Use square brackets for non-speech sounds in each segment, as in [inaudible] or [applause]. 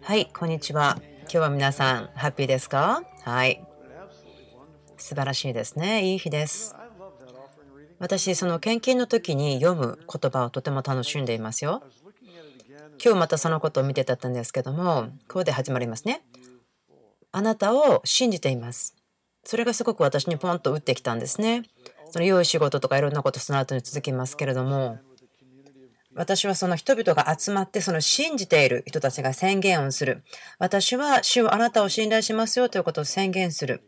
はい、こんにちは。今日は皆さん、ハッピーですか？はい。素晴らしいですね。いい日です。私、その献金の時に読む言葉をとても楽しんでいますよ。今日またそのことを見てたんですけども、こうで始まりますね。あなたを信じています。それがすごく私にポンと打ってきたんですね。その良い仕事とかいろんなことその後に続きますけれども、私はその人々が集まってその信じている人たちが宣言をする。私は主をあなたを信頼しますよということを宣言する。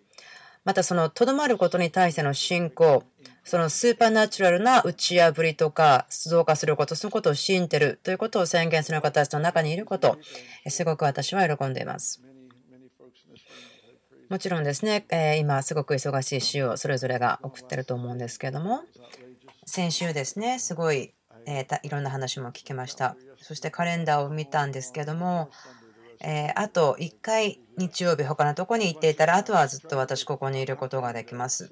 またそのとどまることに対しての信仰、そのスーパーナチュラルな打ち破りとか、増加すること、そのことを信じてるということを宣言する方たちの中にいること、すごく私は喜んでいます。もちろんですね、え今すごく忙しい週をそれぞれが送ってると思うんですけども、先週ですね、すごい、えいろんな話も聞きました。そしてカレンダーを見たんですけども、えあと1回日曜日他のとこに行っていたら、あとはずっと私ここにいることができます。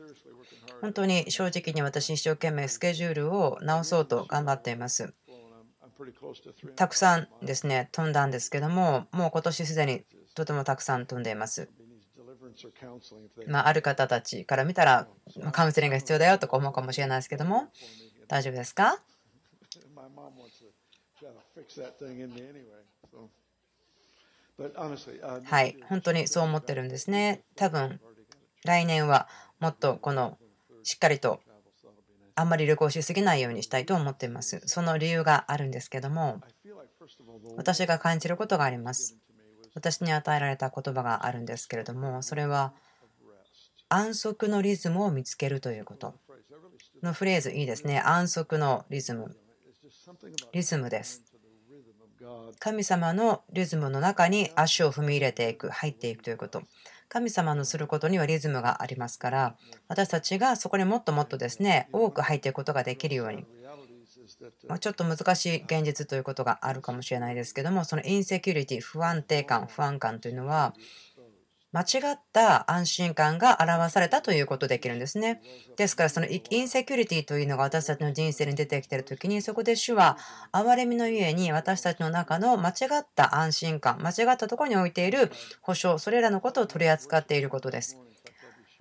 本当に正直に私一生懸命スケジュールを直そうと頑張っています。たくさんですね、飛んだんですけども、もう今年すでにとてもたくさん飛んでいます。まあ、ある方たちから見たら、カウンセリングが必要だよとか思うかもしれないですけども、大丈夫ですか？はい、本当にそう思ってるんですね。多分来年はもっとこのしっかりとあんまり旅行しすぎないようにしたいと思っています。その理由があるんですけども、私が感じることがあります。私に与えられた言葉があるんですけれども、それは安息のリズムを見つけるということ。のフレーズいいですね。安息のリズム。リズムです。神様のリズムの中に足を踏み入れていく、入っていくということ。神様のすることにはリズムがありますから、私たちがそこにもっともっとですね、多く入っていくことができるように。まちょっと難しい現実ということがあるかもしれないですけども、そのインセキュリティ、不安定感、不安感というのは、間違った安心感が表されたということできるんですね。ですから、そのインセキュリティというのが私たちの人生に出てきているときに、そこで主は憐れみのゆえに私たちの中の間違った安心感、間違ったところに置いている保証、それらのことを取り扱っていることです。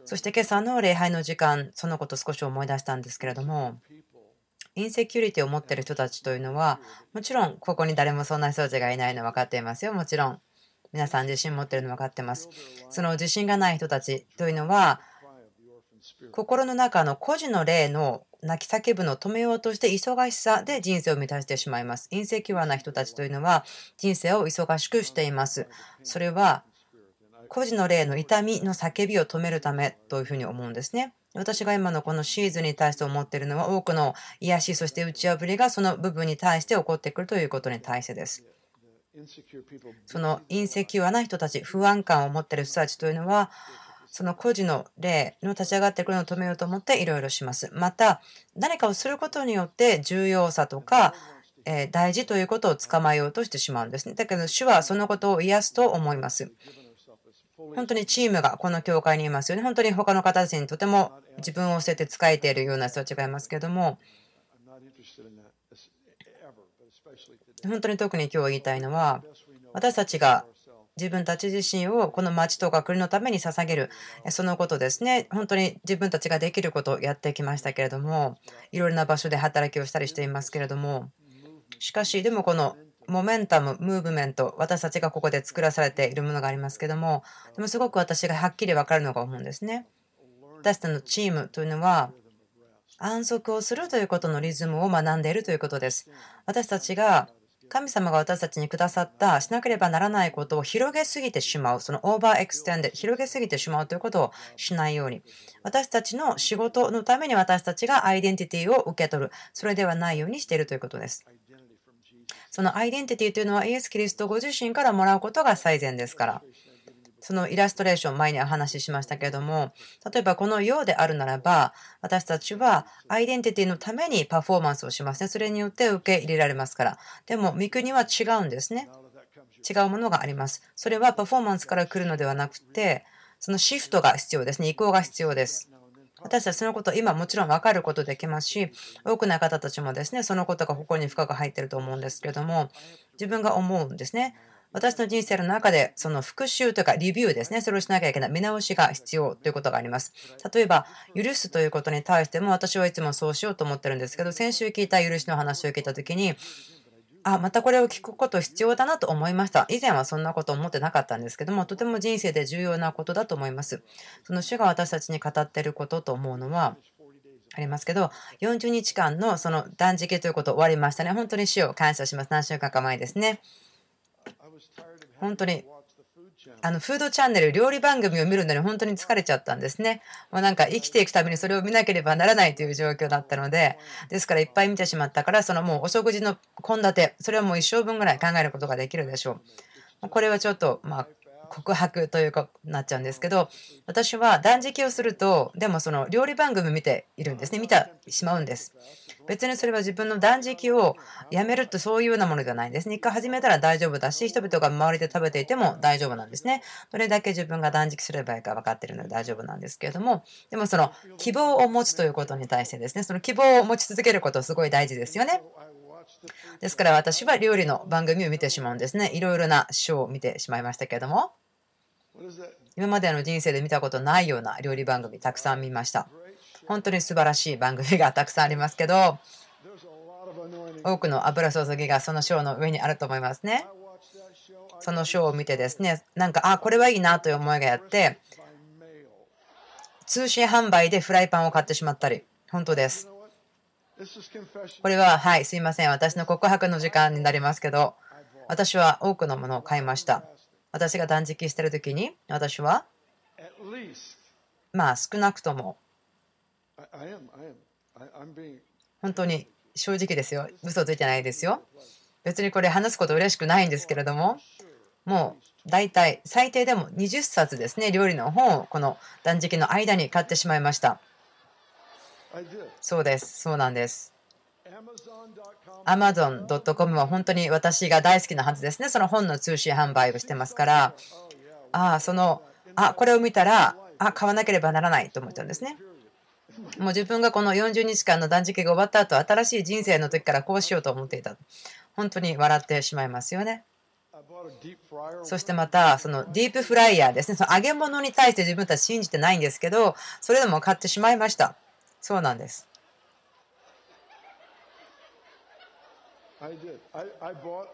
そして今朝の礼拝の時間、そのことを少し思い出したんですけれども、インセキュリティを持っている人たちというのは、もちろんここに誰もそんな人たちがいないの分かっていますよ、もちろん。皆さん自信持ってるの分かってます。その自信がない人たちというのは、心の中の孤児の霊の泣き叫ぶのを止めようとして忙しさで人生を満たしてしまいます。インセキュアな人たちというのは人生を忙しくしています。それは孤児の霊の痛みの叫びを止めるためというふうに思うんですね。私が今のこのシーズンに対して思っているのは多くの癒し、そして打ち破りがその部分に対して起こってくるということに対してです。そのインセキュアな人たち、不安感を持っている人たちというのは、その孤児の霊の立ち上がってくるのを止めようと思っていろいろします。また、何かをすることによって重要さとか、え大事ということを捕まえようとしてしまうんですね。だけど、主はそのことを癒すと思います。本当にチームがこの教会にいますよね。本当に他の方たちにとても自分を捨てて使えているような人たちがいますけども、本当に特に今日言いたいのは、私たちが自分たち自身をこの町とか国のために捧げる、そのことですね。本当に自分たちができることをやってきましたけれども、いろいろな場所で働きをしたりしていますけれども、しかし、でもこのモメンタム、ムーブメント、私たちがここで作らされているものがありますけども、でもすごく私がはっきり分かるのが思うんですね。私たちのチームというのは、安息をするということのリズムを学んでいるということです。私たちが神様が私たちにくださったしなければならないことを広げすぎてしまう、その overextend、広げすぎてしまうということをしないように、私たちの仕事のために私たちがアイデンティティを受け取る、それではないようにしているということです。そのアイデンティティというのはイエス・キリストご自身からもらうことが最善ですから。その illustration、前にお話ししましたけれども、例えばこのようであるならば、私たちはアイデンティティのためにパフォーマンスをしますね。それによって受け入れられますから。でも、御国は違うんですね。違うものがあります。それはパフォーマンスから来るのではなくて、そのシフトが必要ですね。移行が必要です。私たちそのこと今もちろん分かることできますし、多くの方たちもですね、そのことがここに深く入ってると思うんですけれども、自分が思うんですね。私の人生の中で、その復習というか、リビューですね。それをしなきゃいけない。見直しが必要ということがあります。例えば、許すということに対しても、私はいつもそうしようと思ってるんですけど、先週聞いた許しの話を聞いたときに、あ、またこれを聞くこと必要だなと思いました。以前はそんなこと思ってなかったんですけども、とても人生で重要なことだと思います。その主が私たちに語っていることと思うのは、ありますけど、40日間のその断食ということ終わりましたね。本当に主を感謝します。何週間か前ですね。本当にあのフードチャンネル、料理番組を見るのに本当に疲れちゃったんですね。もうなんか生きていくためにそれを見なければならないという状況だったので、ですからいっぱい見てしまったから、そのもうお食事の献立、それはもう一生分ぐらい考えることができるでしょう。これはちょっと、まあ、告白というかなっちゃうんですけど私は断食をするとでもその料理番組見ているんですね。見てしまうんです。別にそれは自分の断食をやめるとそういうようなものではないんですね。一回始めたら大丈夫だし人々が周りで食べていても大丈夫なんですね。どれだけ自分が断食すればいいか分かっているので大丈夫なんですけれどもでもその希望を持つということに対してですねその希望を持ち続けることすごい大事ですよね。ですから私は料理の番組を見てしまうんですね。いろいろなショーを見てしまいましたけれども。今までの人生で見たことないような料理番組たくさん見ました。本当に素晴らしい番組がたくさんありますけど、多くの油注ぎがそのショーの上にあると思いますね。そのショーを見てですね、なんか、あ、これはいいなという思いがやって、通信販売でフライパンを買ってしまったり、本当です。これは、はい、すいません。私の告白の時間になりますけど、私は多くのものを買いました。私が断食してる時に、私は、まあ少なくとも、本当に正直ですよ。嘘ついてないですよ。別にこれ話すこと嬉しくないんですけれども、もう大体最低でも20冊ですね、料理の本をこの断食の間に買ってしまいました。そうです。そうなんです。Amazon.com は本当に私が大好きなはずですね。その本の通信販売をしてますから、ああ、その、あ、これを見たら、あ、買わなければならないと思ったんですね。もう自分がこの40日間の断食が終わった後、新しい人生の時からこうしようと思っていた。本当に笑ってしまいますよね。そしてまた、そのディープフライヤーですね。その揚げ物に対して自分たち信じてないんですけど、それでも買ってしまいました。そうなんです。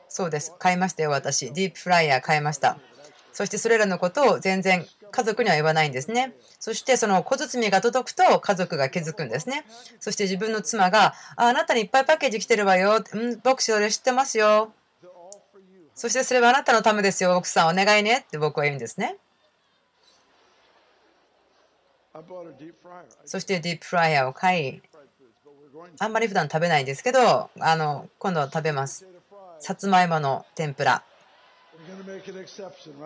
そうです。買いましたよ、私。ディープフライヤー買いました。そしてそれらのことを全然家族には言わないんですね。そしてその小包が届くと家族が気づくんですね。そして自分の妻が、ああなたにいっぱいパッケージ来てるわよ。うん、僕それ知ってますよ。そしてそれはあなたのためですよ、奥さんお願いねって僕は言うんですね。そしてディープフライヤーを買い、あんまり普段食べないんですけど、あの今度は食べます。さつまいもの天ぷら。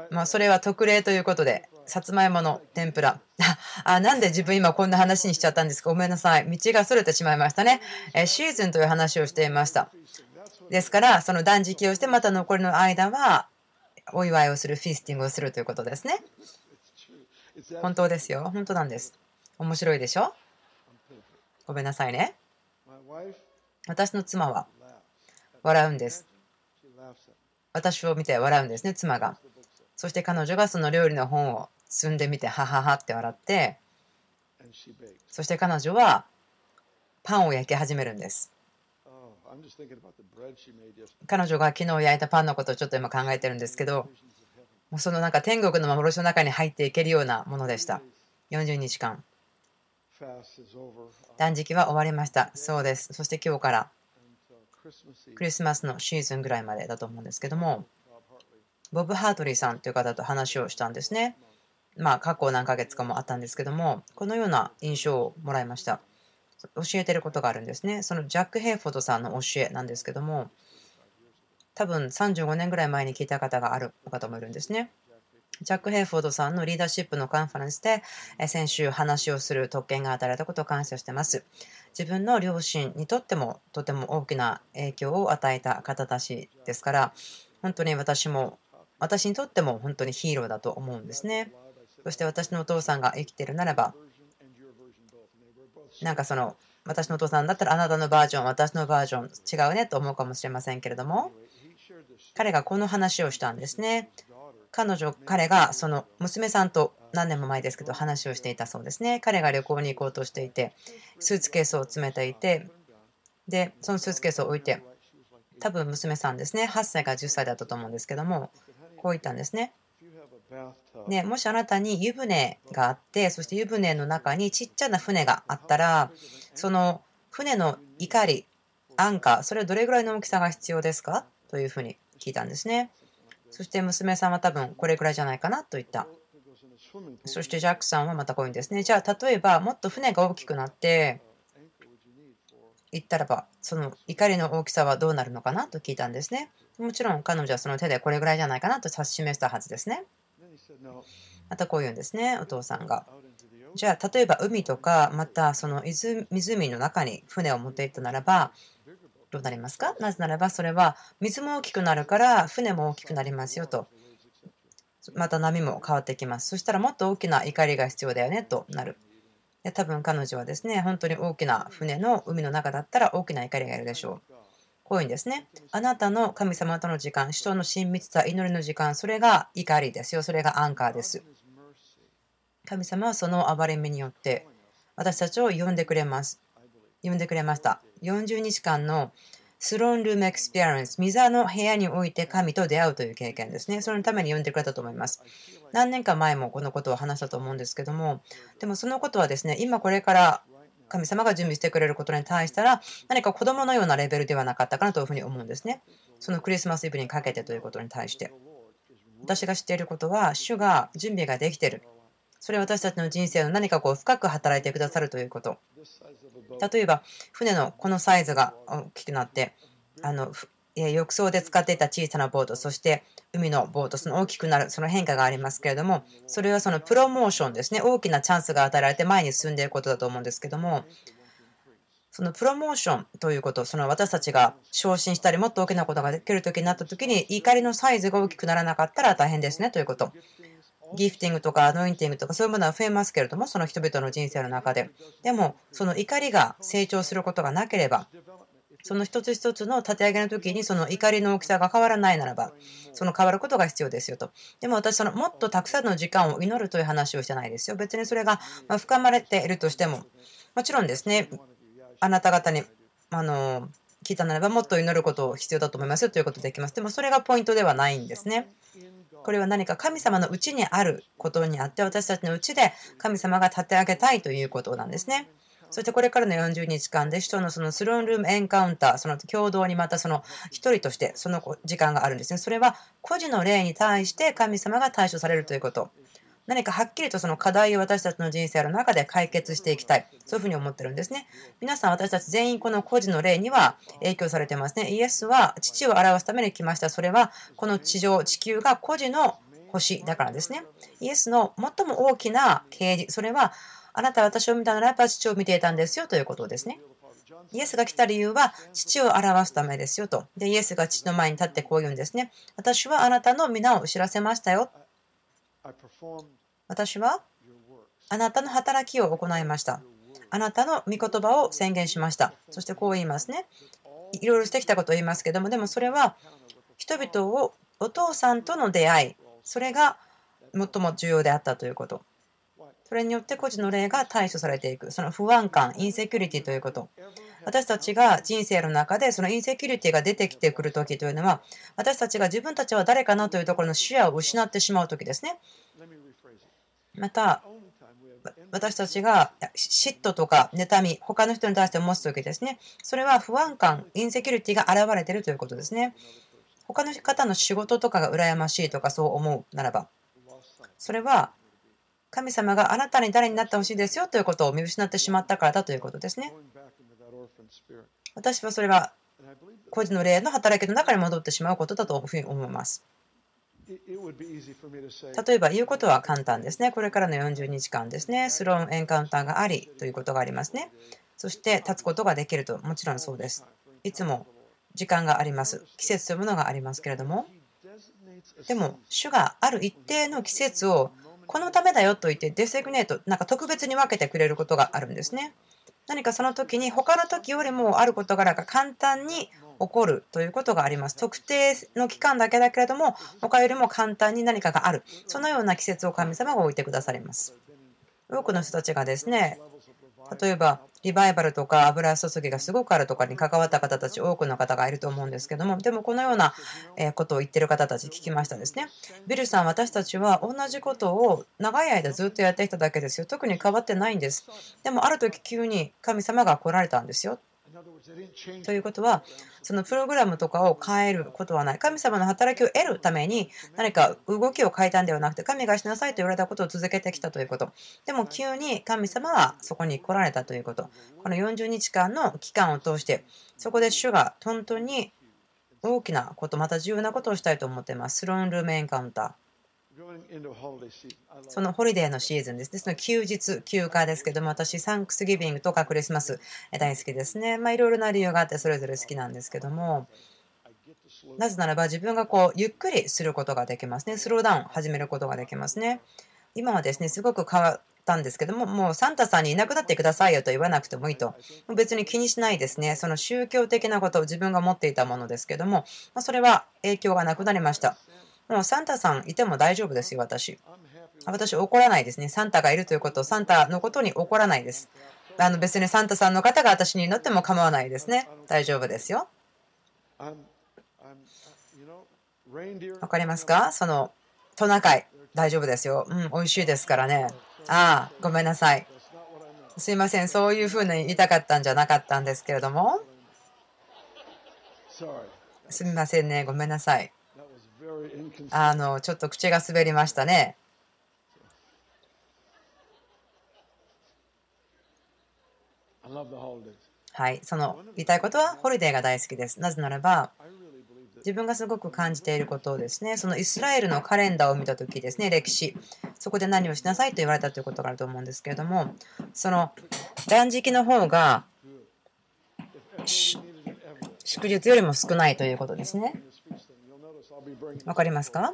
まあ、それは特例ということで、さつまいもの天ぷら。[laughs] あ、なんで自分今こんな話にしちゃったんですか？ごめんなさい。道がそれてしまいましたね。えシーズンという話をしていました。ですから、その断食をして、また残りの間は、お祝いをする、フィスティングをするということですね。本当ですよ。本当なんです。面白いでしょ？ごめんなさいね。私の妻は笑うんです。私を見て笑うんですね、妻が。そして彼女がその料理の本を積んでみて、はははって笑って、そして彼女はパンを焼き始めるんです。彼女が昨日焼いたパンのことをちょっと今考えてるんですけど、もうそのなんか天国の幻の中に入っていけるようなものでした。40日間。断食は終わりました。そうです。そして今日からクリスマスのシーズンぐらいまでだと思うんですけども、ボブ・ハートリーさんという方と話をしたんですね。まあ、過去何ヶ月かもあったんですけども、このような印象をもらいました。教えてることがあるんですね。そのジャック・ヘイフォードさんの教えなんですけども、多分35年ぐらい前に聞いた方がある方もいるんですね。ジャック・ヘイフォードさんのリーダーシップのカンファレンスでえ先週話をする特権が与えられたことを感謝しています。自分の両親にとってもとても大きな影響を与えた方たちですから、本当に私も、私にとっても本当にヒーローだと思うんですね。そして私のお父さんが生きているならば、なんかその、私のお父さんだったらあなたのバージョン、私のバージョン違うねと思うかもしれませんけれども、彼がこの話をしたんですね。彼女、彼がその娘さんと何年も前ですけど話をしていたそうですね。彼が旅行に行こうとしていて、スーツケースを詰めていて、で、そのスーツケースを置いて、多分娘さんですね、8歳から10歳だったと思うんですけども、こう言ったんですね。ね、もしあなたに湯船があって、そして湯船の中にちっちゃな船があったら、その船の怒り、アンカー、それはどれぐらいの大きさが必要ですか？というふうに聞いたんですね。そして娘さんは多分これぐらいじゃないかなと言った。そしてジャックさんはまたこういうんですね。じゃあ例えばもっと船が大きくなって言ったらばその怒りの大きさはどうなるのかなと聞いたんですね。もちろん彼女はその手でこれぐらいじゃないかなと指し示したはずですね。またこう言うんですね、お父さんが。じゃあ例えば海とかまたその湖の中に船を持っていったならばどうなりますか？なぜならばそれは水も大きくなるから船も大きくなりますよと。また波も変わってきます。そしたらもっと大きな怒りが必要だよねとなる。で多分彼女はですね、本当に大きな船の海の中だったら大きな錨がいるでしょう。こういうんですね。あなたの神様との時間、主との親密さ、祈りの時間、それが錨ですよ。それがアンカーです。神様はその憐れみによって私たちを呼んでくれます。呼んでくれました。40日間の throne room experience、御座の部屋において神と出会うという経験ですね。そのために呼んでくれたと思います。何年か前もこのことを話したと思うんですけども、でもそのことはですね、今これから神様が準備してくれることに対したら、何か子供のようなレベルではなかったかなというふうに思うんですね。そのクリスマスイブにかけてということに対して。私が知っていることは、主が準備ができている。それは私たちの人生の何かこう深く働いてくださるということ。例えば、船のこのサイズが大きくなって、あの浴槽で使っていた小さなボート、そして海のボート、その大きくなる、その変化がありますけれども、それはそのプロモーションですね、大きなチャンスが与えられて前に進んでいることだと思うんですけども、そのプロモーションということ、その私たちが昇進したり、もっと大きなことができる時になった時に、怒りのサイズが大きくならなかったら大変ですねということ。ギフティングとかアノインティングとかそういうものは増えますけれども、その人々の人生の中で。でも、その怒りが成長することがなければ、その一つ一つの立て上げの時にその怒りの大きさが変わらないならば、その変わることが必要ですよと。でも私、そのもっとたくさんの時間を祈るという話をしてないですよ。別にそれが深まれているとしても、もちろんですね、あなた方に、あの、聞いたならばもっと祈ること必要だと思いますよということできます。でもそれがポイントではないんですね。これは何か神様のうちにあることにあって私たちのうちで神様が立て上げたいということなんですね。そしてこれからの40日間で人のそのスローンルームエンカウンター、その共同にまたその一人としてその時間があるんですね。それは個人の霊に対して神様が対処されるということ。何かはっきりとその課題を私たちの人生の中で解決していきたい。そういうふうに思ってるんですね。皆さん、私たち全員この個人の霊には影響されてますね。イエスは父を表すために来ました。それはこの地上、地球が個人の星だからですね。イエスの最も大きな啓示、それはあなたは私を見たならやっぱ父を見ていたんですよということですね。イエスが来た理由は父を表すためですよと。で、イエスが父の前に立ってこう言うんですね。私はあなたの皆を知らせましたよ。私はあなたの働きを行いました。あなたの御言葉を宣言しました。そしてこう言いますね。いろいろしてきたことを言いますけども、でもそれは人々をお父さんとの出会い、それが最も重要であったということ。それによって個人の霊が対処されていく。その不安感、インセキュリティということ。私たちが人生の中でそのインセキュリティが出てきてくるときというのは、私たちが自分たちは誰かなというところの視野を失ってしまうときですね。また、私たちが嫉妬とか妬み、他の人に対して持つときですね。それは不安感、インセキュリティが現れてるということですね。他の方の仕事とかが羨ましいとかそう思うならば、それは神様があなたに誰になってほしいですよということを見失ってしまったからだということですね。私はそれは個人の霊の働きの中に戻ってしまうことだというふうに思います。例えば言うことは簡単ですね。これからの40日間ですね。スローンエンカウンターがありということがありますね。そして立つことができると、もちろんそうです。いつも時間があります。季節というものがありますけれども。でも、主がある一定の季節をこのためだよと言ってデセグネート、なんか特別に分けてくれることがあるんですね。何かその時に他の時よりもある事柄が簡単に起こるということがあります。特定の期間だけだけれども、他よりも簡単に何かがある。そのような季節を神様が置いてくださります。多くの人たちがですね、例えばリバイバルとか油注ぎがすごくあるとかに関わった方たち多くの方がいると思うんですけどもでもこのようなことを言ってる方たち聞きましたですね。ビルさん私たちは同じことを長い間ずっとやってきただけですよ。特に変わってないんです。でもある時急に神様が来られたんですよ。ということは、そのプログラムとかを変えることはない。神様の働きを得るために何か動きを変えたんではなくて、神がしなさいと言われたことを続けてきたということ。でも急に神様はそこに来られたということ。この40日間の期間を通して、そこで主が本当に大きなこと、また重要なことをしたいと思っています。スローンルームエンカウンター。そのホリデーのシーズンですね。その休日、休暇ですけども、私、サンクスギビングとかクリスマス大好きですね。まあ、いろいろな理由があって、それぞれ好きなんですけども、なぜならば自分がこうゆっくりすることができますね。スローダウン始めることができますね。今はですね、すごく変わったんですけども、もうサンタさんにいなくなってくださいよと言わなくてもいいと。別に気にしないですね。その宗教的なことを自分が持っていたものですけども、それは影響がなくなりました。もうサンタさんいても大丈夫ですよ、私。私、怒らないですね。サンタがいるということ、サンタのことに怒らないです。あの別にサンタさんの方が私に乗っても構わないですね。大丈夫ですよ。わかりますか？そのトナカイ、大丈夫ですよ。うん、美味しいですからね。ああ、ごめんなさい。すいません、そういうふうに言いたかったんじゃなかったんですけれども。すみませんね、ごめんなさい。あのちょっと口が滑りましたね。はい、その言いたいことはホリデーが大好きです。なぜならば、自分がすごく感じていることをですね、そのイスラエルのカレンダーを見たときですね、歴史、そこで何をしなさいと言われたということがあると思うんですけれども、その断食の方が祝日よりも少ないということですね。わかりますか？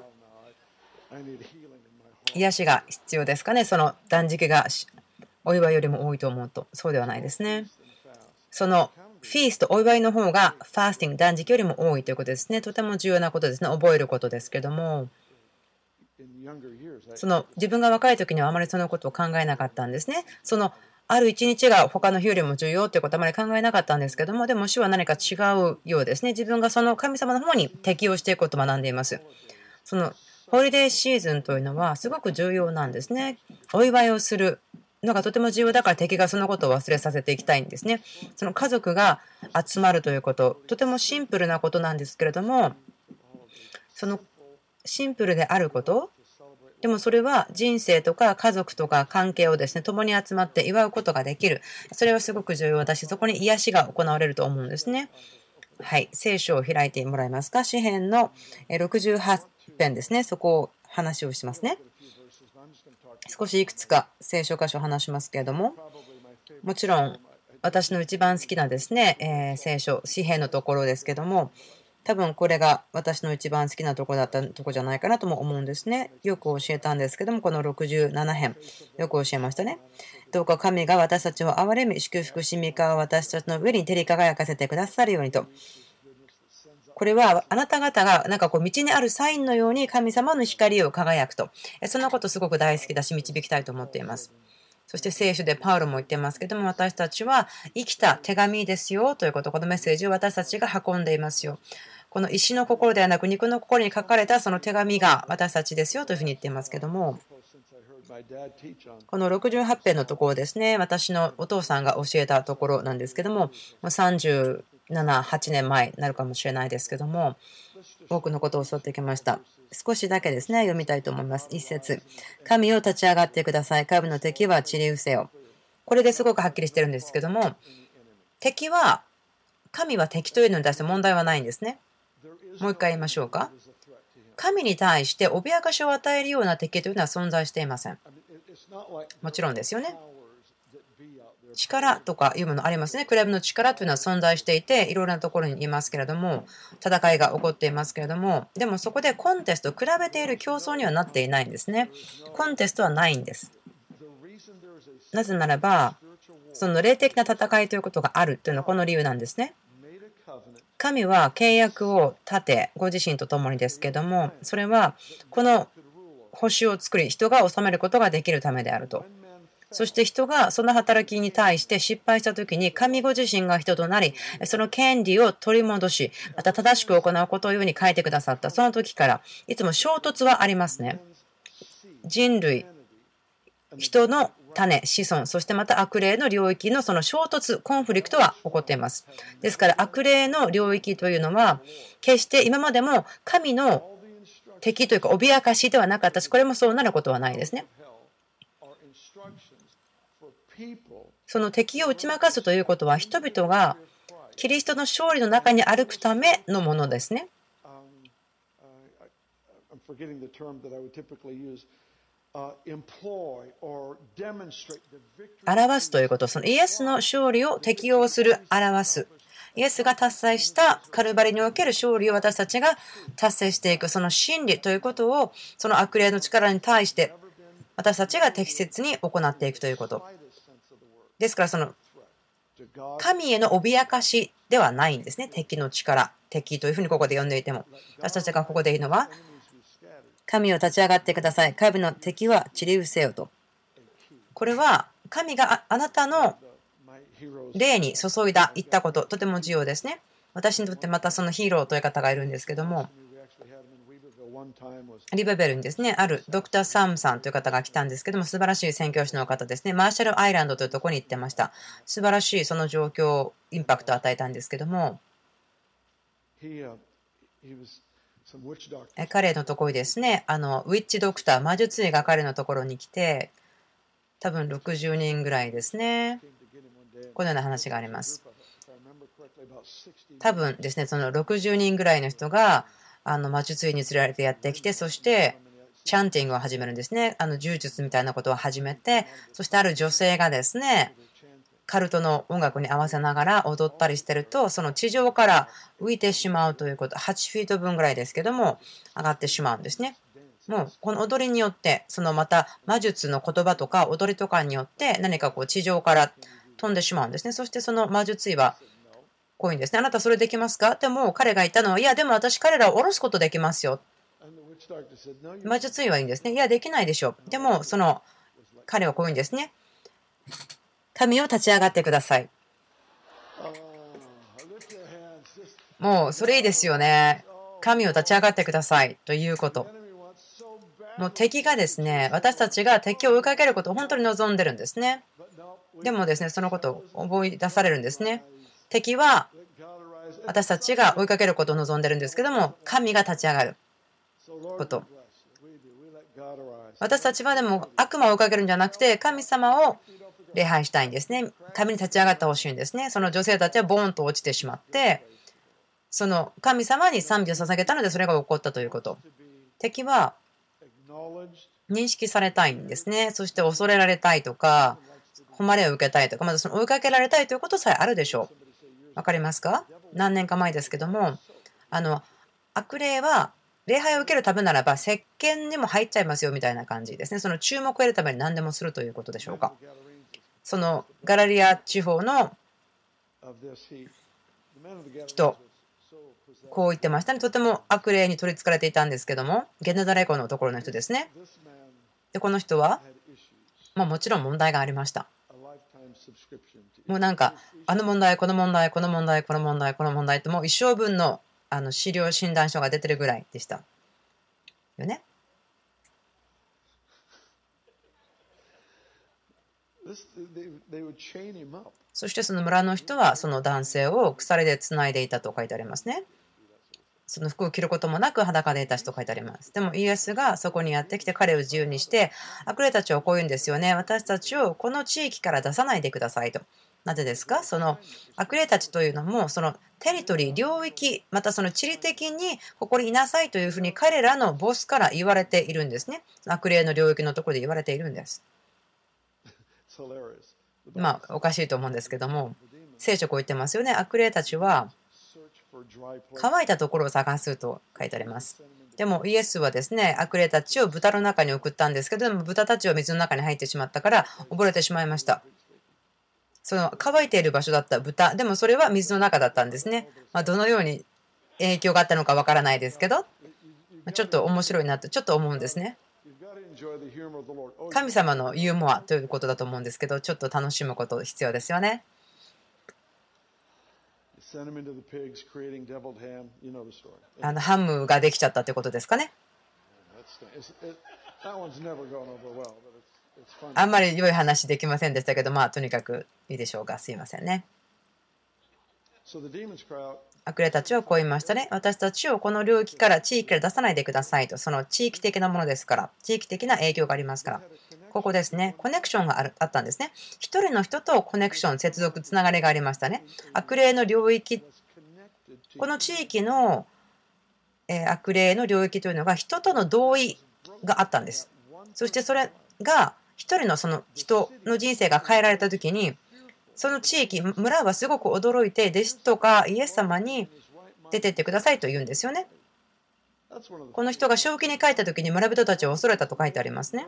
癒しが必要ですかね？その断食がお祝いよりも多いと思うとそうではないですね。そのフィーストお祝いの方がファースティング断食よりも多いということですね。とても重要なことですね。覚えることですけども。その自分が若い時にはあまりそのことを考えなかったんですね。そのある一日が他の日よりも重要ということはあまり考えなかったんですけども、でも主は何か違うようですね。自分がその神様の方に適応していくことを学んでいます。そのホリデーシーズンというのはすごく重要なんですね。お祝いをするのがとても重要だから敵がそのことを忘れさせていきたいんですね。その家族が集まるということ、とてもシンプルなことなんですけれども、そのシンプルであること、でもそれは人生とか家族とか関係をですね、共に集まって祝うことができる。それはすごく重要だし、そこに癒しが行われると思うんですね。はい。聖書を開いてもらえますか？詩篇の68編ですね。そこを話をしますね。少しいくつか聖書箇所を話しますけれども、もちろん私の一番好きなですね、えー、聖書、詩篇のところですけども、多分これが私の一番好きなとこだったとこじゃないかなとも思うんですね。よく教えたんですけども、この67編、よく教えましたね。どうか神が私たちを憐れみ、祝福しみかを私たちの上に照り輝かせてくださるようにと。これはあなた方がなんかこう道にあるサインのように神様の光を輝くと。そんなことすごく大好きだし導きたいと思っています。そして聖書でパウロも言ってますけども、私たちは生きた手紙ですよということ、このメッセージを私たちが運んでいますよ。この石の心ではなく肉の心に書かれたその手紙が私たちですよというふうに言っていますけども、この68編のところですね、私のお父さんが教えたところなんですけども、37、8年前になるかもしれないですけども、多くのことを教わってきました。少しだけですね、読みたいと思います。一節。神を立ち上がってください。神の敵は散り伏せよ。これですごくはっきりしてるんですけども、敵は、神は敵というのに対して問題はないんですね。もう一回言いましょうか。神に対して脅かしを与えるような敵というのは存在していません。もちろんですよね。力とかいうものありますね。クラブの力というのは存在していて、いろいろなところにいますけれども、戦いが起こっていますけれども、でもそこでコンテスト、比べている競争にはなっていないんですね。コンテストはないんです。なぜならば、その霊的な戦いということがあるというのはこの理由なんですね。神は契約を立て、ご自身と共にですけども、それはこの星を作り、人が治めることができるためであると。そして人がその働きに対して失敗した時に神ご自身が人となり、その権利を取り戻し、また正しく行うことをように書いてくださった。その時からいつも衝突はありますね。人類、人の種、子孫、そしてまた悪霊の領域のその衝突、コンフリクトは起こっています。ですから悪霊の領域というのは、決して今までも神の敵というか脅かしではなかったし、これもそうなることはないですね。その敵を打ち負かすということは人々がキリストの勝利の中に歩くためのものですね。表すということ、そのイエスの勝利を適用する、表す。イエスが達成したカルバリにおける勝利を私たちが達成していく、その真理ということを、その悪霊の力に対して私たちが適切に行っていくということ。ですから、その神への脅かしではないんですね。敵の力。敵というふうにここで呼んでいても。私たちがここで言うのは、神を立ち上がってください。神の敵は散り失せよと。これは神があなたの霊に注いだ、言ったこと、とても重要ですね。私にとってまたそのヒーローという方がいるんですけども、リベベルにですね、あるドクター・サムさんという方が来たんですけども、素晴らしい宣教師の方ですね、マーシャルアイランドというところに行ってました。素晴らしいその状況、インパクトを与えたんですけども、彼のところにですね、あのウィッチドクター、魔術師が彼のところに来て、多分60人ぐらいですね、このような話があります。多分ですね、その60人ぐらいの人があの魔術師に連れられてやってきて、そしてチャンティングを始めるんですね。あの柔術みたいなことを始めて、そしてある女性がですね、カルトの音楽に合わせながら踊ったりしてると、その地上から浮いてしまうということ、8フィート分ぐらいですけども、上がってしまうんですね。もうこの踊りによって、そのまた魔術の言葉とか踊りとかによって何かこう地上から飛んでしまうんですね。そしてその魔術師はこういうんですね。あなたそれできますか？でも彼が言ったのは、いや、でも私彼らを下ろすことできますよ。魔術師はいいんですね。いや、できないでしょう。でも、その彼はこういうんですね。神を立ち上がってください。もうそれいいですよね。神を立ち上がってくださいということ。もう敵がですね、私たちが敵を追いかけることを本当に望んでるんですね。でもですね、そのことを思い出されるんですね。敵は私たちが追いかけることを望んでるんですけども、神が立ち上がること。私たちはでも悪魔を追いかけるんじゃなくて、神様を礼拝したいんですね。神に立ち上がってほしいんですね。その女性たちはボーンと落ちてしまって、その神様に賛美を捧げたのでそれが起こったということ。敵は認識されたいんですね。そして恐れられたいとか、誉れを受けたいとか、まずその追いかけられたいということさえあるでしょう。わかりますか？何年か前ですけども、あの、悪霊は礼拝を受けるためならば石鹸にも入っちゃいますよみたいな感じですね。その注目を得るために何でもするということでしょうか。そのガラリア地方の人、こう言ってましたね。とても悪霊に取りつかれていたんですけども、ゲネザレ湖のところの人ですね。で、この人は、まあ、もちろん問題がありました。もうなんか、あの問題、この問題、この問題、この問題、この問題ってもう一生分のあの資料診断書が出てるぐらいでした。よね？そしてその村の人はその男性を鎖でつないでいたと書いてありますね。その服を着ることもなく裸でいた人と書いてあります。でもイエスがそこにやってきて彼を自由にして悪霊たちをこう言うんですよね。私たちをこの地域から出さないでくださいと。なぜですか？その悪霊たちというのもそのテリトリー、領域、またその地理的にここにいなさいというふうに彼らのボスから言われているんですね。悪霊の領域のところで言われているんです。まあおかしいと思うんですけども聖書こう言ってますよね悪霊たちは乾いたところを探すと書いてありますでもイエスはですね悪霊たちを豚の中に送ったんですけども豚たちは水の中に入ってしまったから溺れてしまいましたその乾いている場所だった豚、でもそれは水の中だったんですね。まあ、どのように影響があったのかわからないですけど、ちょっと面白いなとちょっと思うんですね。神様のユーモアということだと思うんですけど、ちょっと楽しむこと必要ですよね。あのハムができちゃったということですかね。あんまり良い話できませんでしたけど、まあとにかくいいでしょうか。すいませんね。悪霊たちはこう言いましたね。私たちをこの領域から地域から出さないでくださいと。その地域的なものですから。地域的な影響がありますから。ここですね。コネクションがあったんですね。一人の人とコネクション、接続、つながりがありましたね。悪霊の領域、この地域の悪霊の領域というのが人との同意があったんです。そしてそれが一人のその人の人生が変えられた時にその地域、村はすごく驚いて、弟子とかイエス様に出てってくださいと言うんですよね。この人が正気に帰った時に村人たちを恐れたと書いてありますね。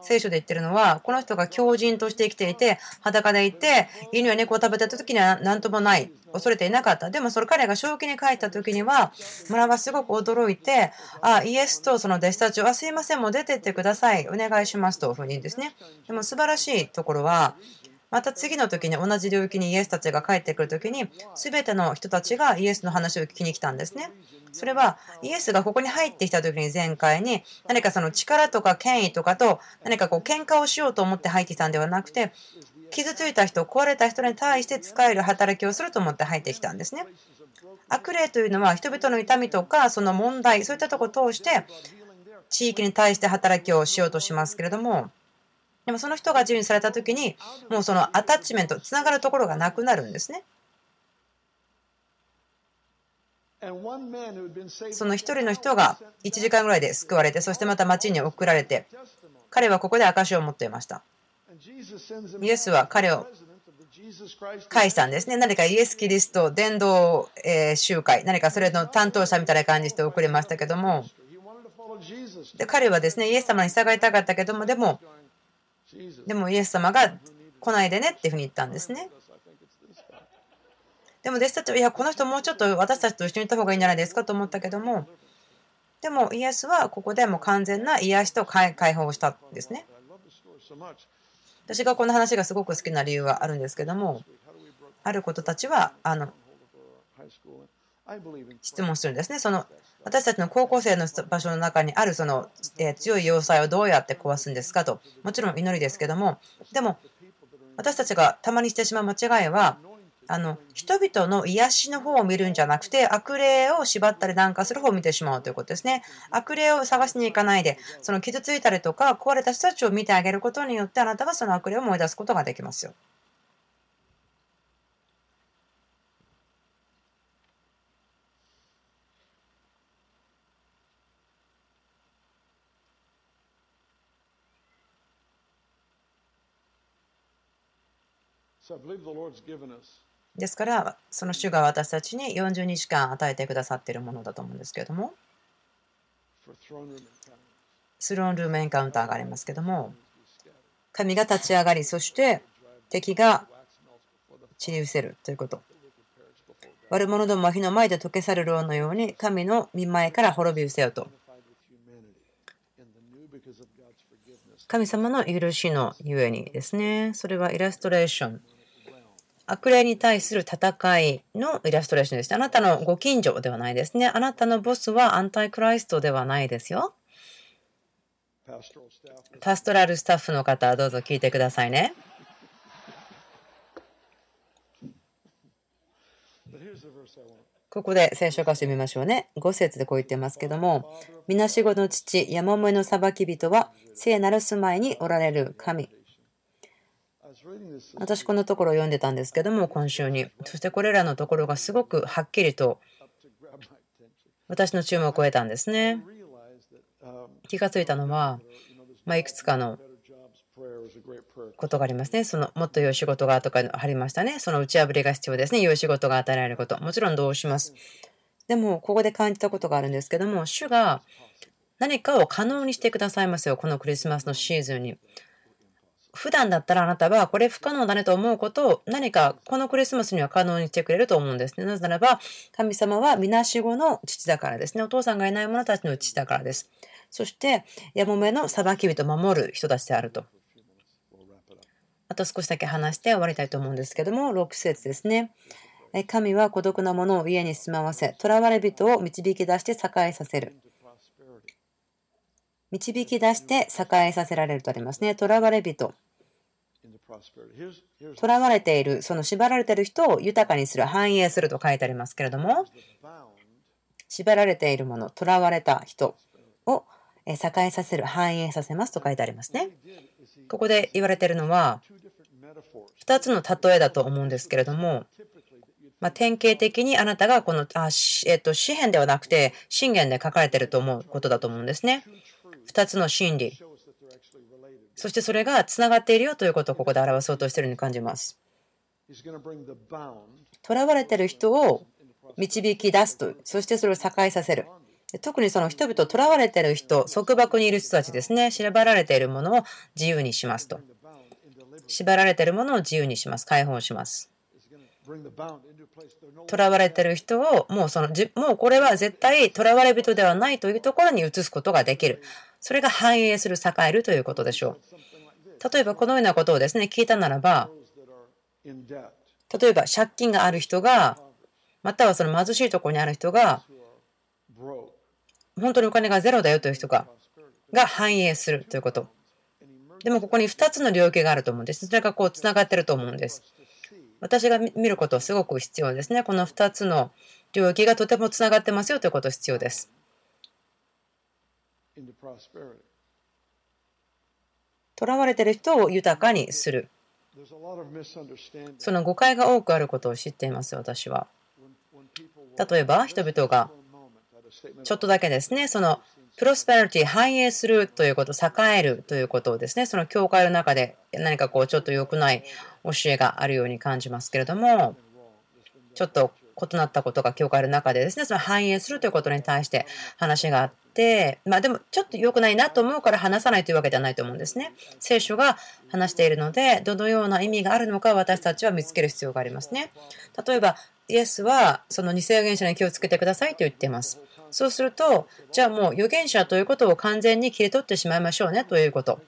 聖書で言ってるのは、この人が強靭として生きていて、裸でいて、犬や猫を食べた時には何ともない、恐れていなかった。でもその彼が正気に帰った時には、村はすごく驚いて、あ、イエスとその弟子たちを、すいません、もう出てってください、お願いしますというふうにですね。でも素晴らしいところは、また次の時に同じ領域にイエスたちが帰ってくる時に全ての人たちがイエスの話を聞きに来たんですね。それはイエスがここに入ってきた時に前回に何かその力とか権威とかと何かこう喧嘩をしようと思って入ってきたんではなくて傷ついた人、壊れた人に対して使える働きをすると思って入ってきたんですね。悪霊というのは人々の痛みとかその問題、そういったとこを通して地域に対して働きをしようとしますけれども、でもその人が自由にされた時にもうそのアタッチメントつながるところがなくなるんですね。その一人の人が1時間ぐらいで救われてそしてまた町に送られて彼はここで証を持っていました。イエスは彼を返したんですね。何かイエス・キリスト伝道集会何かそれの担当者みたいな感じで送れましたけどもで彼はですねイエス様に従いたかったけどもでもでもイエス様が来ないでねっていうふうに言ったんですね。でも弟子たちは、いや、この人もうちょっと私たちと一緒にいた方がいいんじゃないですかと思ったけども、でもイエスはここでもう完全な癒しと解放したんですね。私がこの話がすごく好きな理由はあるんですけども、あることたちは、あの、質問するんですね。その私たちの高校生の場所の中にあるその、え強い要塞をどうやって壊すんですかと、もちろん祈りですけども、でも私たちがたまにしてしまう間違いは、あの人々の癒しの方を見るんじゃなくて悪霊を縛ったりなんかする方を見てしまうということですね。悪霊を探しに行かないでその傷ついたりとか壊れた人たちを見てあげることによってあなたはその悪霊を思い出すことができますよ。ですから、その主が私たちに40日間与えてくださっているものだと思うんですけれども、スローンルームエンカウンターがありますけれども、神が立ち上がり、そして敵が散り失せるということ。悪者どもは火の前で溶け去るろうのように、神の見前から滅び失せよと。神様の許しのゆえにですね、それはイラストレーション。悪霊に対する戦いのイラストレーションです。あなたのご近所ではないですね。あなたのボスはアンタイクライストではないですよ。パストラルスタッフの方、どうぞ聞いてくださいね。ここで聖書化してみましょうね。5節でこう言ってますけども、みなしごの父、山もえの裁き人は、聖なる住まいにおられる神。私このところを読んでたんですけども今週にそしてこれらのところがすごくはっきりと私の注目を得たんですね気がついたのは、ま、いくつかのことがありますね。そのもっと良い仕事がとかありましたね。その打ち破りが必要ですね。良い仕事が与えられること。もちろんどうします。でも、ここで感じたことがあるんですけども、主が何かを可能にしてくださいますよ。このクリスマスのシーズンに。普段だったらあなたはこれ不可能だねと思うことを何かこのクリスマスには可能にしてくれると思うんですね。なぜならば神様はみなしごの父だからですね。お父さんがいない者たちの父だからです。そしてやもめの裁き人を守る人たちであると。あと少しだけ話して終わりたいと思うんですけども、6節ですね。神は孤独な者を家に住まわせ、囚われ人を導き出して栄えさせる。導き出して栄えさせられるとありますね。囚われ人。囚われている、その縛られている人を豊かにする、繁栄すると書いてありますけれども、縛られているもの、囚われた人を栄えさせる、繁栄させますと書いてありますね。ここで言われているのは、2つの例えだと思うんですけれども、まあ、典型的にあなたがこの、あえっと、詩篇ではなくて、信玄で書かれていると思うことだと思うんですね。2つの真理。そしてそれがつながっているよということをここで表そうとしているように感じます。囚われている人を導き出すと、そしてそれを栄えさせる。特にその人々、囚われている人、束縛にいる人たちですね、縛られているものを自由にしますと。縛られているものを自由にします。解放します。囚われてる人をもうそのもうこれは絶対囚われ人ではないというところに移すことができる。それが繁栄する、栄えるということでしょう。例えばこのようなことをですね、聞いたならば、例えば借金がある人が、またはその貧しいところにある人が、本当にお金がゼロだよという人が、が繁栄するということ。でもここに2つの領域があると思うんです。それがこうつながってると思うんです。私が見ることすごく必要ですね。この2つの領域がとてもつながってますよということ必要です。囚われている人を豊かにする。その誤解が多くあることを知っています、私は。例えば、人々がちょっとだけですね、そのプロスペラリティ、繁栄するということ、栄えるということをですね、その教会の中で何かこう、ちょっと良くない教えがあるように感じますけれども、ちょっと異なったことが教会の中でですね、その反映するということに対して話があって、まあでもちょっと良くないなと思うから話さないというわけではないと思うんですね。聖書が話しているので、どのような意味があるのか私たちは見つける必要がありますね。例えば、イエスはその偽預言者に気をつけてくださいと言っています。そうすると、じゃあもう預言者ということを完全に切り取ってしまいましょうねということ。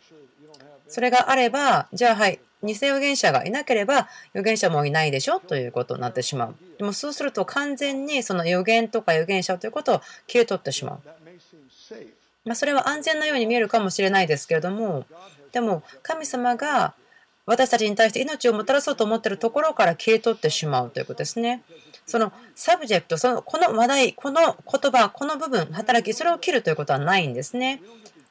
それがあれば、じゃあはい、偽預言者がいなければ預言者もいないでしょ？ということになってしまう。でもそうすると完全にその預言とか預言者ということを切り取ってしまう。まあ、それは安全なように見えるかもしれないですけれども、でも神様が私たちに対して命をもたらそうと思っているところから切り取ってしまうということですね。その subject、そのこの話題、この言葉、この部分、働き、それを切るということはないんですね。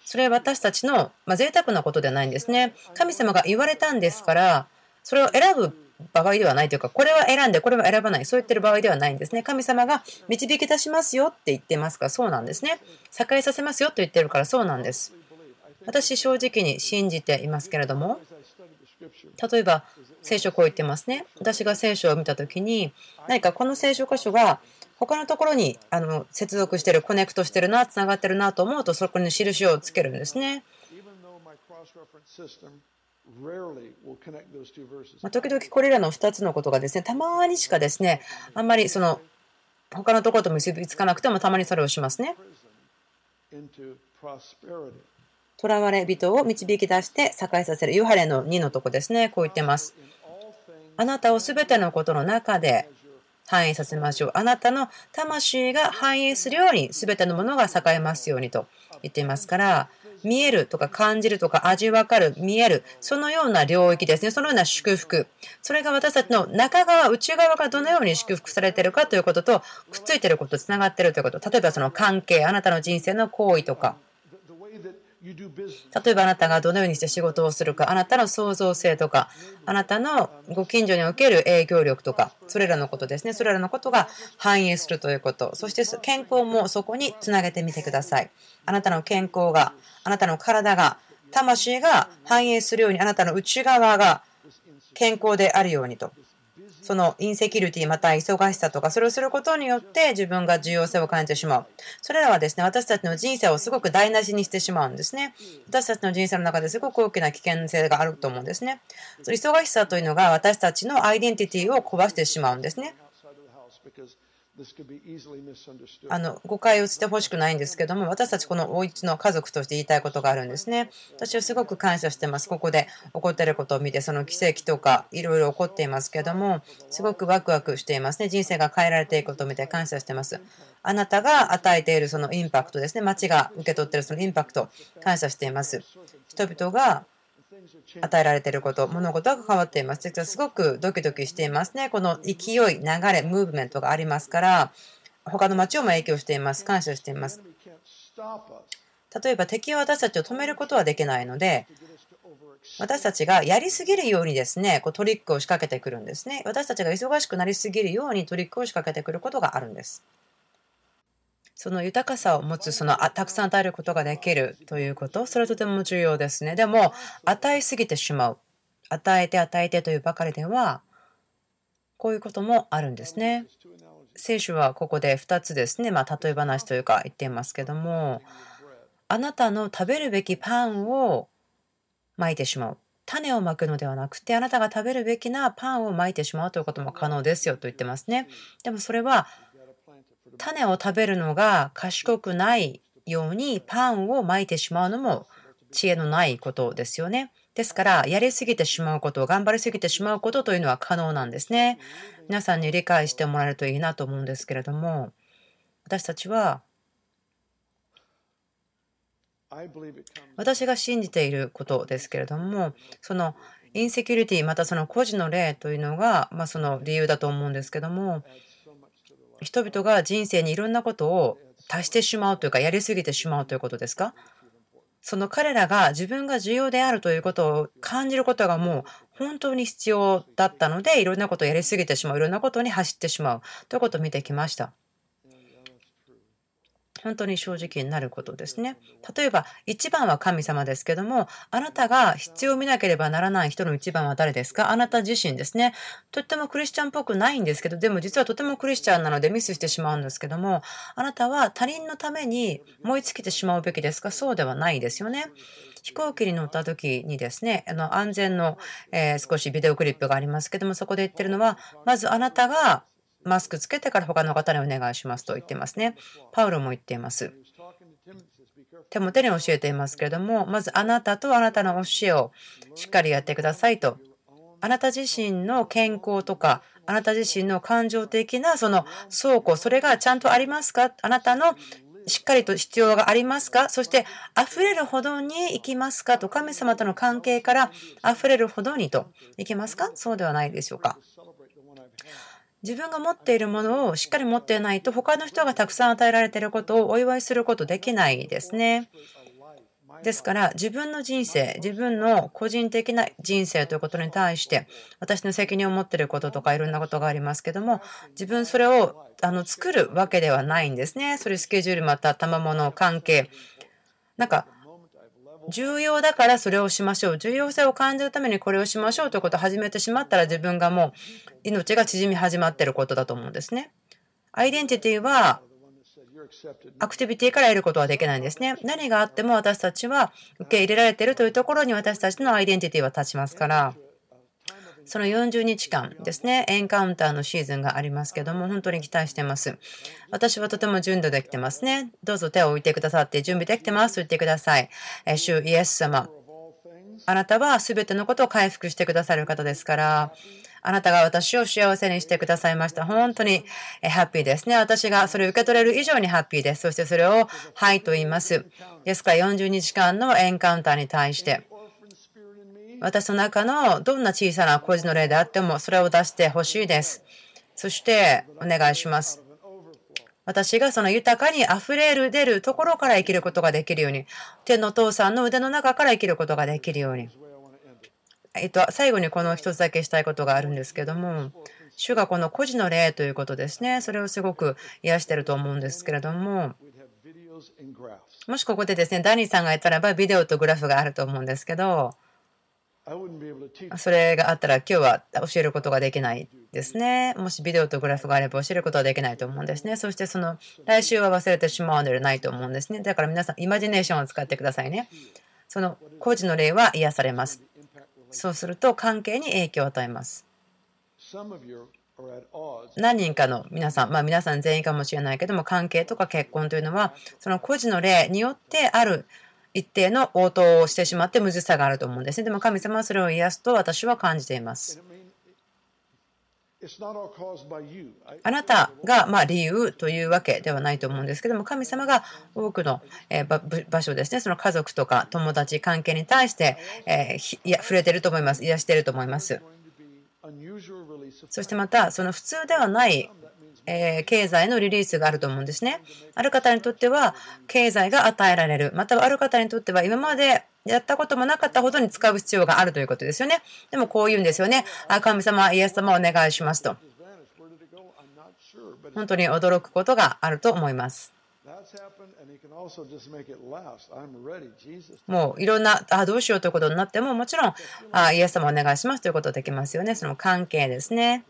それは私たちの、まあ、贅沢なことではないんですね。神様が言われたんですから、それを選ぶ場合ではないというか、これは選んで、これは選ばない、そう言ってる場合ではないんですね。神様が導き出しますよって言ってますから、そうなんですね。栄えさせますよと言ってるからそうなんです。私、正直に信じていますけれども、例えば、聖書こう言ってますね。私が聖書を見たときに、何かこの聖書箇所が他のところにあの接続してる、コネクトしてるな、つながってるなと思うと、そこに印をつけるんですね。ま時々これらの2つのことがですね、たまにしかですね、あんまりその他のところと結びつかなくてもたまにそれをしますね。囚われ人を導き出して栄えさせる。ヨハレの2のとこですね。こう言ってます。あなたをすべてのことの中で反映させましょう。あなたの魂が反映するように全てのものが栄えますようにと言っていますから、見えるとか感じるとか味わかる、見える、そのような領域ですね。そのような祝福。それが私たちの中側、内側がどのように祝福されているかということとくっついていること、つながっているということ。例えばその関係、あなたの人生の行為とか。例えばあなたがどのようにして仕事をするか、あなたの創造性とか、あなたのご近所における営業力とか、それらのことですね。それらのことが反映するということ。そして健康もそこにつなげてみてください。あなたの健康が、あなたの体が、魂が反映するように、あなたの内側が健康であるようにと。そのインセキュリティまた忙しさとか、それをすることによって自分が重要性を感じてしまう。それらはですね、私たちの人生をすごく台無しにしてしまうんですね。私たちの人生の中ですごく大きな危険性があると思うんですね。忙しさというのが私たちのアイデンティティを壊してしまうんですね。あの誤解をしてほしくないんですけども、私たちこのお家の家族として言いたいことがあるんですね。私はすごく感謝してます。ここで起こっていることを見て、その奇跡とかいろいろ起こっていますけども、すごくワクワクしていますね。人生が変えられていくことを見て感謝してます。あなたが与えているそのインパクトですね。町が受け取っているそのインパクト、感謝しています。人々が与えられていること、物事が変わっています。すごくドキドキしていますね。この勢い、流れ、ムーブメントがありますから、他の街をも影響しています。感謝しています。例えば敵は私たちを止めることはできないので、私たちがやりすぎるようにですね、こうトリックを仕掛けてくるんですね。私たちが忙しくなりすぎるようにトリックを仕掛けてくることがあるんです。その豊かさを持つ、そのたくさん与えることができるということ、それはとても重要ですね。でも、与えすぎてしまう。与えて与えてというばかりでは、こういうこともあるんですね。聖書はここで2つですね、まあ、例え話というか言っていますけども、あなたの食べるべきパンをまいてしまう。種をまくのではなくて、あなたが食べるべきなパンをまいてしまうということも可能ですよと言ってますね。でもそれは種を食べるのが賢くないようにパンをまいてしまうのも知恵のないことですよね。ですから、やりすぎてしまうこと、頑張りすぎてしまうことというのは可能なんですね。皆さんに理解してもらえるといいなと思うんですけれども、私たちは、私が信じていることですけれども、そのインセキュリティ、またその孤児の例というのが、まあ、その理由だと思うんですけども、人々が人生にいろんなことを足してしまうというか、やりすぎてしまうということですか？その彼らが自分が重要であるということを感じることがもう本当に必要だったので、いろんなことをやりすぎてしまう、いろんなことに走ってしまうということを見てきました。本当に正直になることですね。例えば、一番は神様ですけども、あなたが必要見なければならない人の一番は誰ですか？あなた自身ですね。とってもクリスチャンっぽくないんですけど、でも実はとてもクリスチャンなのでミスしてしまうんですけども、あなたは他人のために燃え尽きてしまうべきですか？そうではないですよね。飛行機に乗った時にですね、あの安全の、え少しビデオクリップがありますけども、そこで言ってるのは、まずあなたがマスクつけてから他の方にお願いしますと言ってますね。パウロも言っています。手も手に教えていますけれども、まずあなたとあなたの教えをしっかりやってくださいと。あなた自身の健康とか、あなた自身の感情的なその倉庫、それがちゃんとありますか？あなたのしっかりと必要がありますか？そして溢れるほどに行きますか？と神様との関係から溢れるほどにと行きますか？そうではないでしょうか。自分が持っているものをしっかり持っていないと他の人がたくさん与えられていることをお祝いすることできないですね。ですから自分の人生、自分の個人的な人生ということに対して私の責任を持っていることとかいろんなことがありますけども自分それをあの作るわけではないんですね。それスケジュールまた賜物関係なんか重要だからそれをしましょう。重要性を感じるためにこれをしましょうということを始めてしまったら自分がもう命が縮み始まっていることだと思うんですね。アイデンティティはアクティビティから得ることはできないんですね。何があっても私たちは受け入れられているというところに私たちのアイデンティティは立ちますから。その40日間ですね、エンカウンターのシーズンがありますけども、本当に期待してます。私はとても準備できてますね。どうぞ手を置いてくださって準備できてますと言ってください。主イエス様。あなたは全てのことを回復してくださる方ですから、あなたが私を幸せにしてくださいました。本当にハッピーですね。私がそれを受け取れる以上にハッピーです。そしてそれをはいと言います。ですから40日間のエンカウンターに対して、私の中のどんな小さな孤児の例であってもそれを出してほしいです。そしてお願いします。私がその豊かに溢れる出るところから生きることができるように、天のお父さんの腕の中から生きることができるように。えっと、最後にこの一つだけしたいことがあるんですけども、主がこの孤児の例ということですね。それをすごく癒してると思うんですけれども、もしここでですね、ダニーさんが言ったらばビデオとグラフがあると思うんですけど、それがあったら今日は教えることができないですね。もしビデオとグラフがあれば教えることはできないと思うんですね。そしてその来週は忘れてしまうのではないと思うんですね。だから皆さん、イマジネーションを使ってくださいね。その個人の例は癒されます。そうすると関係に影響を与えます。何人かの皆さん、まあ皆さん全員かもしれないけども、関係とか結婚というのは、その個人の例によってある一定の応答をしてしまって難しさがあると思うんですね。でも神様はそれを癒すと私は感じています。あなたがま理由というわけではないと思うんですけども神様が多くの場所ですねその家族とか友達関係に対していや触れてると思います癒してると思いますそしてまたその普通ではないえ経済のリリースがあると思うんですね。ある方にとっては経済が与えられる。またはある方にとっては今までやったこともなかったほどに使う必要があるということですよね。でもこう言うんですよね。あ神様、イエス様お願いしますと。本当に驚くことがあると思います。もういろんな、あどうしようということになっても、もちろんあイエス様お願いしますということできますよね。その関係ですね。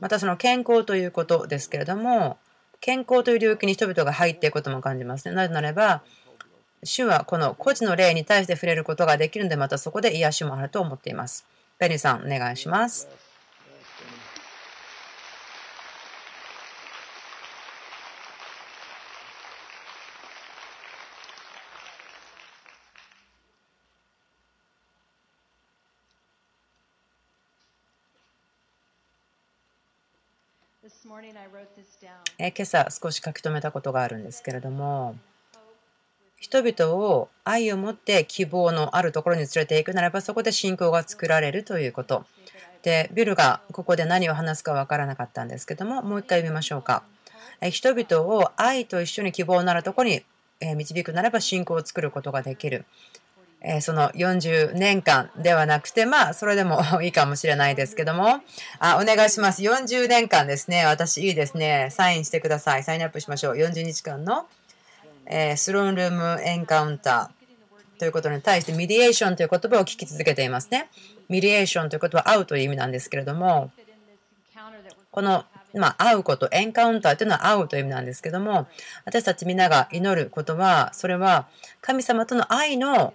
またその健康ということですけれども、健康という領域に人々が入っていくことも感じますね。なぜならば、主はこの孤児の霊に対して触れることができるので、またそこで癒しもあると思っています。ベニーさん、お願いします。え今朝少し書き留めたことがあるんですけれども人々を愛を持って希望のあるところに連れていくならばそこで信仰が作られるということ。でビルがここで何を話すか分からなかったんですけどももう一回読みましょうか。人々を愛と一緒に希望のあるところに導くならば信仰を作ることができる。えその40年間ではなくて、まあ、それでも [laughs] いいかもしれないですけども、あ、お願いします。40年間ですね。私、いいですね。サインしてください。 sign up しましょう。40日間の、えー、 throne room encounter ということに対して、 mediation という言葉を聞き続けていますね。 mediation ということは会うという意味なんですけれども、このまあ、会うこと、 encounter というのは会うという意味なんですけども、私たちみんなが祈ることは、それは神様との愛の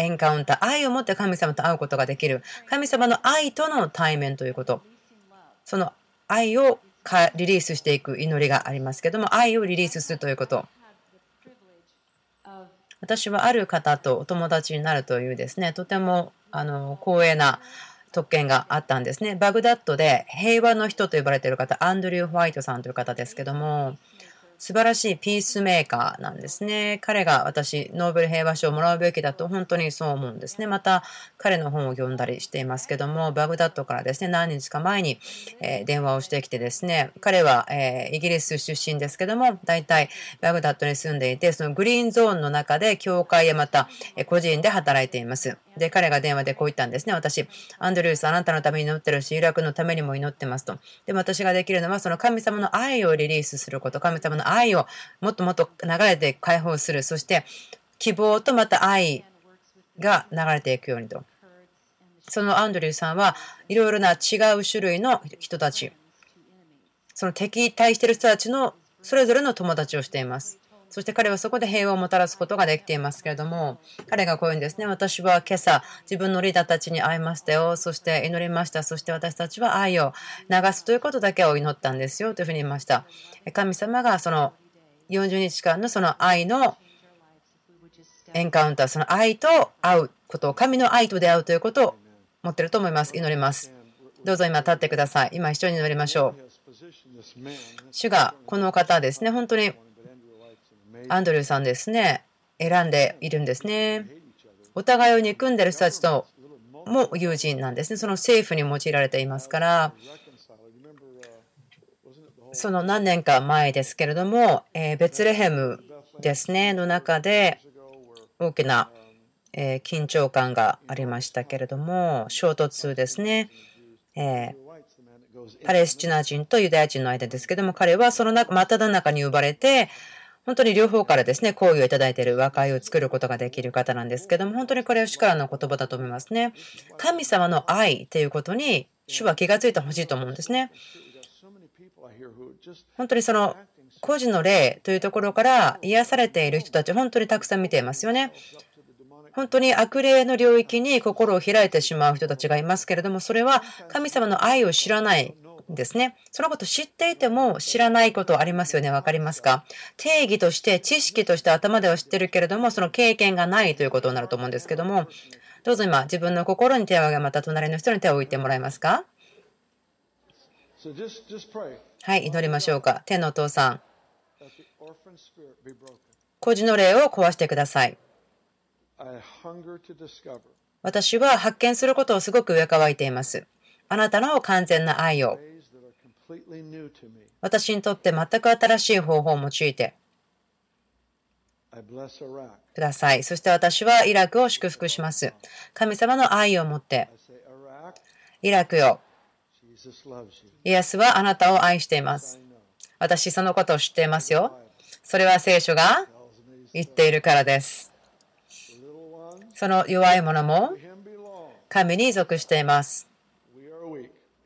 エンカウンター、愛を持って神様と会うことができる。神様の愛との対面ということ。その愛をリリースしていく祈りがありますけども、愛をリリースするということ。私はある方とお友達になるというですね、とてもあの光栄な特権があったんですね。バグダッドで平和の人と呼ばれている方、アンドリュー・ホワイトさんという方ですけども、素晴らしいピースメーカーなんですね。彼が私、ノーベル平和賞をもらうべきだと本当にそう思うんですね。また、彼の本を読んだりしていますけども、バグダッドからですね、何日か前に、え電話をしてきてですね、彼は、えイギリス出身ですけども、大体バグダッドに住んでいて、そのグリーンゾーンの中で、教会やまた、え個人で働いています。で、彼が電話でこう言ったんですね。私、アンドリュース、あなたのために祈ってるし、イラクのためにも祈ってますと。でも私ができるのは、その神様の愛をリリースすること、神様の愛をもっともっと流れて解放する。そして希望とまた愛が流れていくようにと。そのアンドリューさんはいろいろな違う種類の人たち、その敵対してる人たちのそれぞれの友達をしています。そして彼はそこで平和をもたらすことができていますけれども、彼がこういうんですね。私は今朝自分のリーダーたちに会いましたよ。そして祈りました。そして私たちは愛を流すということだけを祈ったんですよ。というふうに言いました。神様がその40日間のその愛のエンカウンター、その愛と会うことを、神の愛と出会うということを持ってると思います。祈ります。どうぞ今立ってください。今一緒に祈りましょう。主がこの方ですね、本当にアンドリューさんですね、選んでいるんですね。お互いを憎んでる人たちとも友人なんですね。その政府に用いられていますから、その何年か前ですけれども、えベツレヘムですね、の中で大きなえ緊張感がありましたけれども、衝突ですね。えパレスチナ人とユダヤ人の間ですけども、彼はその中真っただ中に呼ばれて、本当に両方からですね、好意をいただいている和解を作ることができる方なんですけども、本当にこれは主からの言葉だと思いますね。神様の愛ということに主は気がついてほしいと思うんですね。本当にその個人の霊というところから癒されている人たち、本当にたくさん見ていますよね。本当に悪霊の領域に心を開いてしまう人たちがいますけれども、それは神様の愛を知らないですね。そのこと知っていても知らないことありますよね。わかりますか？定義として、知識として頭では知ってるけれども、その経験がないということになると思うんですけども、どうぞ今、自分の心に手を挙げ、また隣の人に手を置いてもらえますか？はい、祈りましょうか。天のお父さん。孤児の霊を壊してください。私は発見することをすごく上乾いています。あなたの完全な愛を私にとって全く新しい方法を用いてください。そして私はイラクを祝福します。神様の愛を持ってイラクよイエスはあなたを愛しています。私そのことを知っていますよ。それは聖書が言っているからです。その弱い者も神に属しています。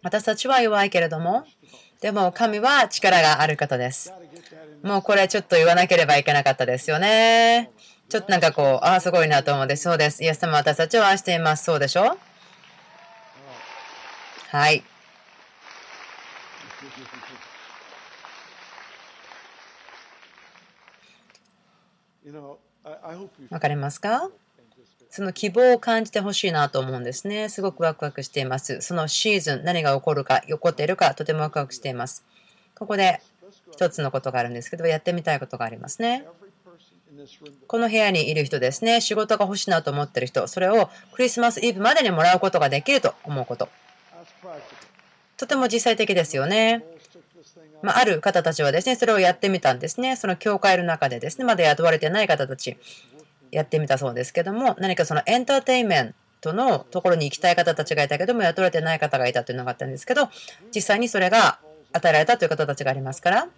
私たちは弱いけれども、でも神は力がある方です。もうこれちょっと言わなければいけなかったですよね。ちょっとなんかこう、ああ、すごいなと思うんです。そうです。イエス様私たちを愛しています。そうでしょ？はい。わかりますか？その希望を感じてほしいなと思うんですね。すごくワクワクしています。そのシーズン、何が起こるか、起こっているか、とてもワクワクしています。ここで一つのことがあるんですけど、やってみたいことがありますね。この部屋にいる人ですね、仕事が欲しいなと思ってる人、それをクリスマスイブまでにもらうことができると思うこと。とても実際的ですよね。まあ、ある方たちはですね、それをやってみたんですね。その教会の中でですね、まだ雇われてない方たち、やってみたそうですけども、何かそのエンターテインメントのところに行きたい方たちがいたけども、雇われてない方がいたというのがあったんですけど、実際にそれが与えられたという方たちがありますから、